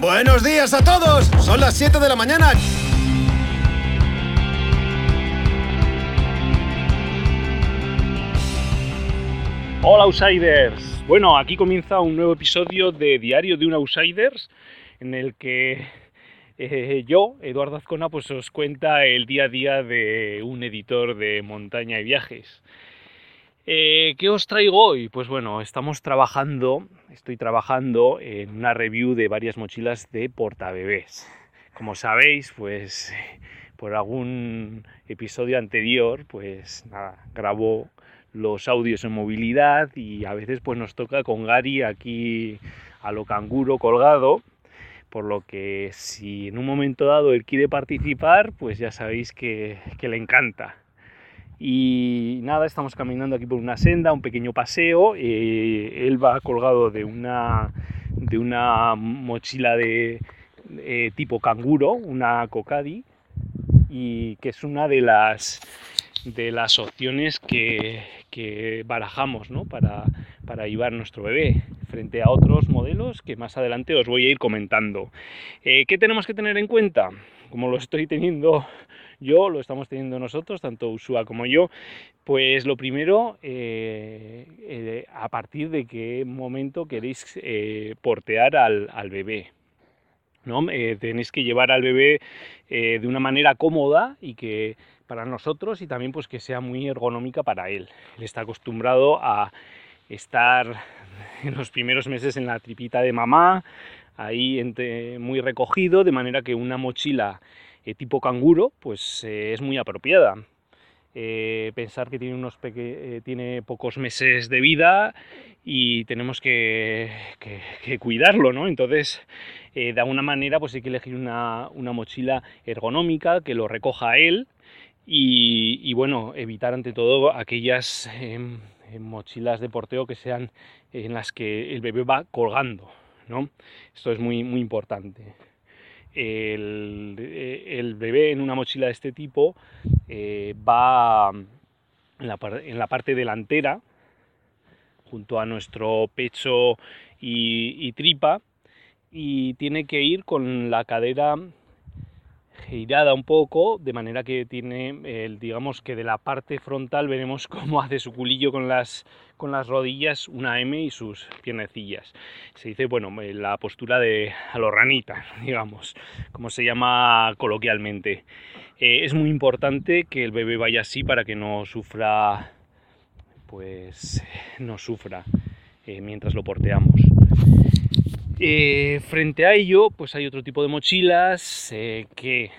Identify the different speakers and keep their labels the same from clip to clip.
Speaker 1: Buenos días a todos. Son las 7 de la mañana.
Speaker 2: Hola Outsiders. Bueno, aquí comienza un nuevo episodio de Diario de un Outsiders en el que eh, yo, Eduardo Azcona, pues os cuenta el día a día de un editor de montaña y viajes. Eh, ¿Qué os traigo hoy? Pues bueno, estamos trabajando, estoy trabajando en una review de varias mochilas de portabebés. Como sabéis, pues por algún episodio anterior, pues grabo los audios en movilidad y a veces pues nos toca con Gary aquí a lo canguro colgado por lo que si en un momento dado él quiere participar pues ya sabéis que, le encanta y nada estamos caminando aquí por una senda un pequeño paseo eh, él va colgado de una de una mochila de tipo canguro una cocadi y que es una de las de las opciones que, barajamos para, para, llevar nuestro bebé frente a otros modelos que más adelante os voy a ir comentando. Eh, ¿Qué tenemos que tener en cuenta? Como lo estoy teniendo yo, lo estamos teniendo nosotros, tanto Usua como yo, pues lo primero, eh, eh, a partir de qué momento queréis portear al, al bebé. ¿no? tenéis que llevar al bebé de una manera cómoda y que para nosotros y también pues que sea muy ergonómica para él. Él está acostumbrado a estar en los primeros meses en la tripita de mamá, ahí muy recogido, de manera que una mochila eh, tipo canguro pues eh, es muy apropiada. Eh, pensar que tiene, unos tiene pocos meses de vida y tenemos que, cuidarlo, ¿no? Entonces, de alguna manera, pues hay que elegir una, una mochila ergonómica que lo recoja él, y, bueno, evitar ante todo aquellas em, em, mochilas de porteo que sean en las que el bebé va colgando, ¿no? Esto es muy, muy importante. El, eh, bebé en una mochila de este tipo eh, va en la, parte delantera, junto a nuestro pecho y tripa, y tiene que ir con la cadera girada un poco, de manera que tiene, el, digamos que de la parte frontal veremos cómo hace su culillo con las, con las rodillas, una M y sus piernecillas. Se dice, bueno, la postura de alorranita, digamos, como se llama coloquialmente. Eh, es muy importante que el bebé vaya así para que no sufra, pues, no sufra eh, mientras lo porteamos. Eh, frente a ello, pues hay otro tipo de mochilas eh, que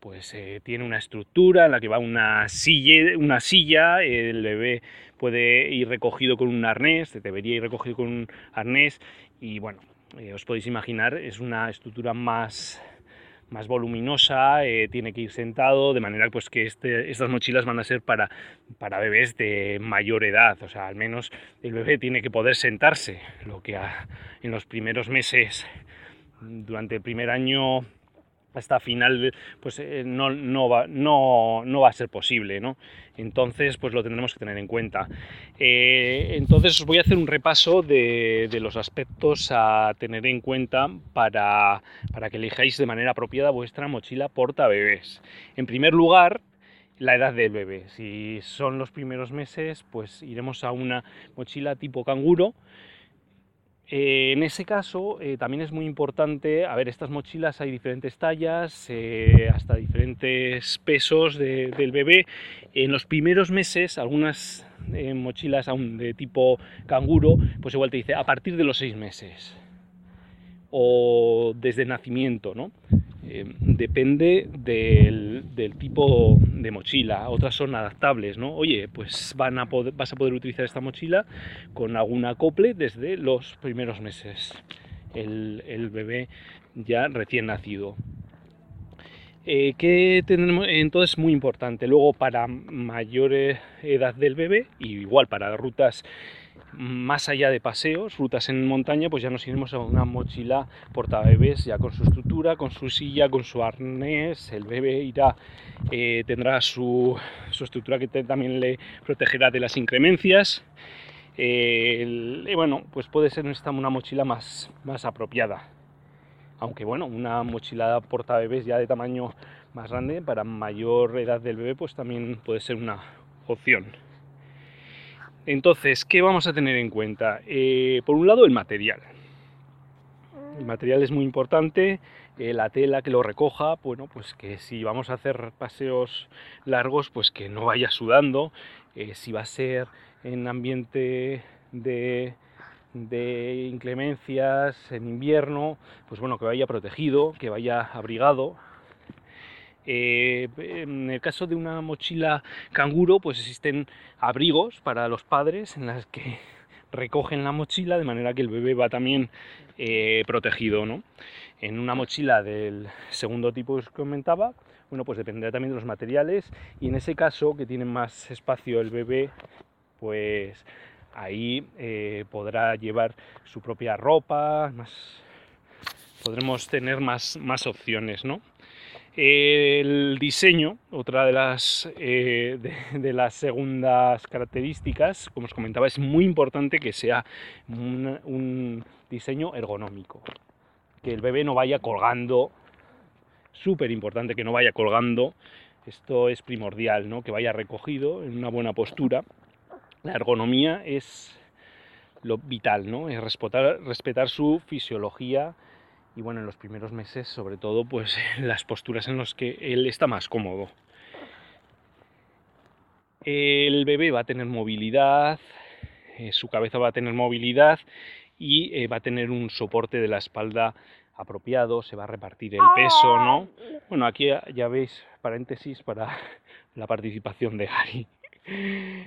Speaker 2: pues eh, tiene una estructura en la que va una silla, una silla, el bebé puede ir recogido con un arnés, debería ir recogido con un arnés y bueno, os podéis imaginar, es una estructura más más voluminosa, eh, tiene que ir sentado, de manera pues, que este, estas mochilas van a ser para, para bebés de mayor edad, o sea, al menos el bebé tiene que poder sentarse, lo que en los primeros meses, durante el primer año hasta final pues eh, no, no, va, no, no, va, a ser posible ¿no? entonces pues lo tendremos que tener en cuenta. Eh, entonces os voy a hacer un repaso de, de, los aspectos a tener en cuenta para, para que elijáis de manera apropiada vuestra mochila porta bebés en primer lugar la edad del bebé. Si son los primeros meses pues iremos a una mochila tipo canguro eh, en ese caso eh, también es muy importante, a ver, estas mochilas hay diferentes tallas, eh, hasta diferentes pesos del bebé. En los primeros meses, algunas mochilas aún de tipo canguro, pues igual te dice a partir de los seis meses o desde nacimiento, ¿no? Eh, depende del, tipo de mochila. Otras son adaptables, ¿no? Oye, pues vas a poder utilizar esta mochila con algún acople desde los primeros meses. El, bebé ya recién nacido. Eh, ¿Qué tenemos? Entonces, muy importante. Luego, para mayor edad del bebé, y igual para rutas más allá de paseos, rutas en montaña, pues ya nos iremos a una mochila portabebés ya con su estructura, con su silla, con su arnés, el bebé irá, eh, tendrá su, estructura que también le protegerá de las incremencias. Eh, y bueno, pues puede ser esta una mochila más, más apropiada. Aunque bueno, una mochila porta bebés ya de tamaño más grande, para mayor edad del bebé, pues también puede ser una opción. Entonces, ¿qué vamos a tener en cuenta? Eh, por un lado, el material. El material es muy importante, eh, la tela que lo recoja, bueno, pues que si vamos a hacer paseos largos, pues que no vaya sudando, eh, si va a ser en ambiente de, de inclemencias en invierno, pues bueno, que vaya protegido, que vaya abrigado, eh, en el caso de una mochila canguro, pues existen abrigos para los padres en las que recogen la mochila de manera que el bebé va también eh, protegido. ¿no? En una mochila del segundo tipo que os comentaba, bueno, pues dependerá también de los materiales y en ese caso que tiene más espacio el bebé, pues ahí eh, podrá llevar su propia ropa, más, podremos tener más, más opciones, ¿no? El diseño, otra de las, eh, de, las segundas características, como os comentaba, es muy importante que sea un, diseño ergonómico. Que el bebé no vaya colgando, súper importante que no vaya colgando, esto es primordial, ¿no? que vaya recogido en una buena postura. La ergonomía es lo vital, ¿no? es respetar, respetar su fisiología y bueno, en los primeros meses, sobre todo, pues las posturas en las que él está más cómodo. El bebé va a tener movilidad, eh, su cabeza va a tener movilidad y eh, va a tener un soporte de la espalda apropiado, se va a repartir el peso, ¿no? Bueno, aquí ya veis paréntesis para la participación de Gary.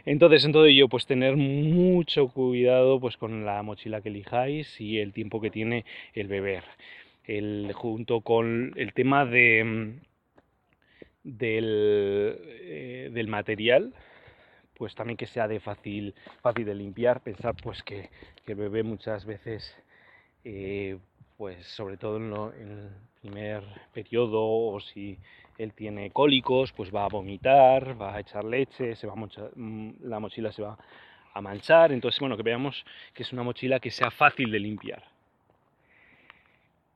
Speaker 2: Entonces, en todo ello, pues tener mucho cuidado pues, con la mochila que elijáis y el tiempo que tiene el beber. El, junto con el tema de, del, eh, del, material, pues también que sea de fácil, fácil de limpiar. Pensar pues que, el bebé muchas veces, eh, pues sobre todo en, el primer periodo o si él tiene cólicos, pues va a vomitar, va a echar leche, se va mm, la mochila se va a manchar. Entonces, bueno, que veamos que es una mochila que sea fácil de limpiar.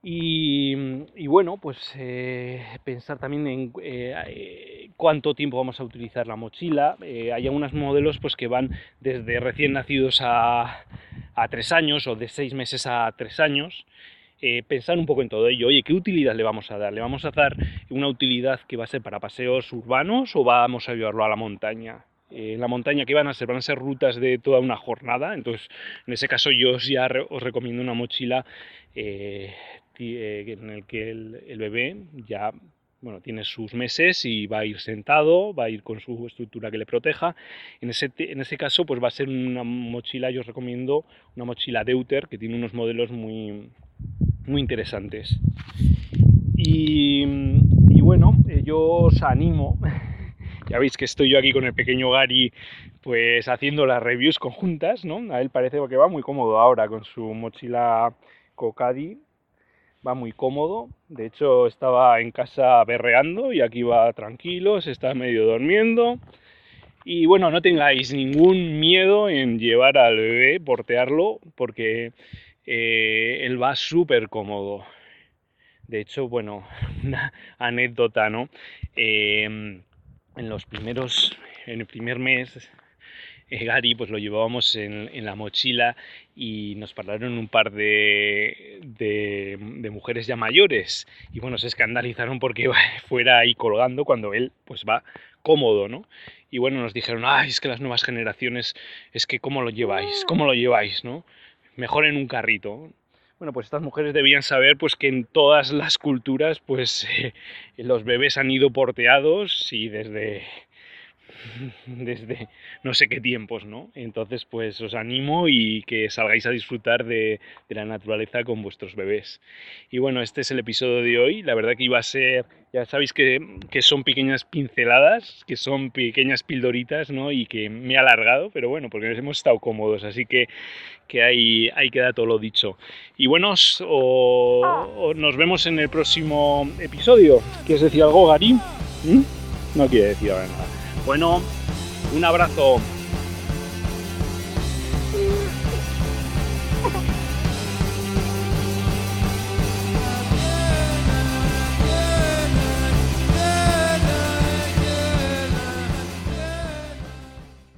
Speaker 2: Y, bueno, pues eh, pensar también en eh, cuánto tiempo vamos a utilizar la mochila. Eh, hay algunos modelos pues, que van desde recién nacidos a, a tres años o de seis meses a tres años. Eh, pensar un poco en todo ello. Oye, ¿qué utilidad le vamos a dar? ¿Le vamos a dar una utilidad que va a ser para paseos urbanos o vamos a llevarlo a la montaña? Eh, en la montaña, ¿qué van a ser? Van a ser rutas de toda una jornada. Entonces, en ese caso, yo ya os recomiendo una mochila eh, en el que el, bebé ya bueno, tiene sus meses y va a ir sentado, va a ir con su estructura que le proteja. En ese, en ese caso, pues va a ser una mochila, yo os recomiendo una mochila Deuter, que tiene unos modelos muy, muy interesantes. Y, bueno, eh, yo os animo, ya veis que estoy yo aquí con el pequeño Gary, pues haciendo las reviews conjuntas, ¿no? A él parece que va muy cómodo ahora con su mochila Cocadi, va muy cómodo, de hecho estaba en casa berreando y aquí va tranquilo, se está medio durmiendo. Y bueno, no tengáis ningún miedo en llevar al bebé, portearlo, porque eh, él va súper cómodo. De hecho, bueno, una anécdota, ¿no? Em, en los primeros, en el primer mes, eh, Gary pues lo llevábamos en, la mochila y nos pararon un par de, de, mujeres ya mayores y bueno, se escandalizaron porque fuera ahí colgando cuando él pues va cómodo, ¿no? Y bueno, nos dijeron, ay, es que las nuevas generaciones, es que cómo lo lleváis, cómo lo lleváis, ¿no? Mejor en un carrito. Bueno, pues estas mujeres debían saber pues que en todas las culturas pues eh, los bebés han ido porteados y desde desde no sé qué tiempos, ¿no? Entonces, pues os animo y que salgáis a disfrutar de, la naturaleza con vuestros bebés. Y bueno, este es el episodio de hoy. La verdad que iba a ser, ya sabéis que, son pequeñas pinceladas, que son pequeñas pildoritas, ¿no? Y que me he alargado, pero bueno, porque hemos estado cómodos, así que, que ahí, ahí queda todo lo dicho. Y bueno, nos vemos en el próximo episodio. ¿Quieres decir algo, Gary? ¿Mm? No quiere decir nada. Bueno, un abrazo.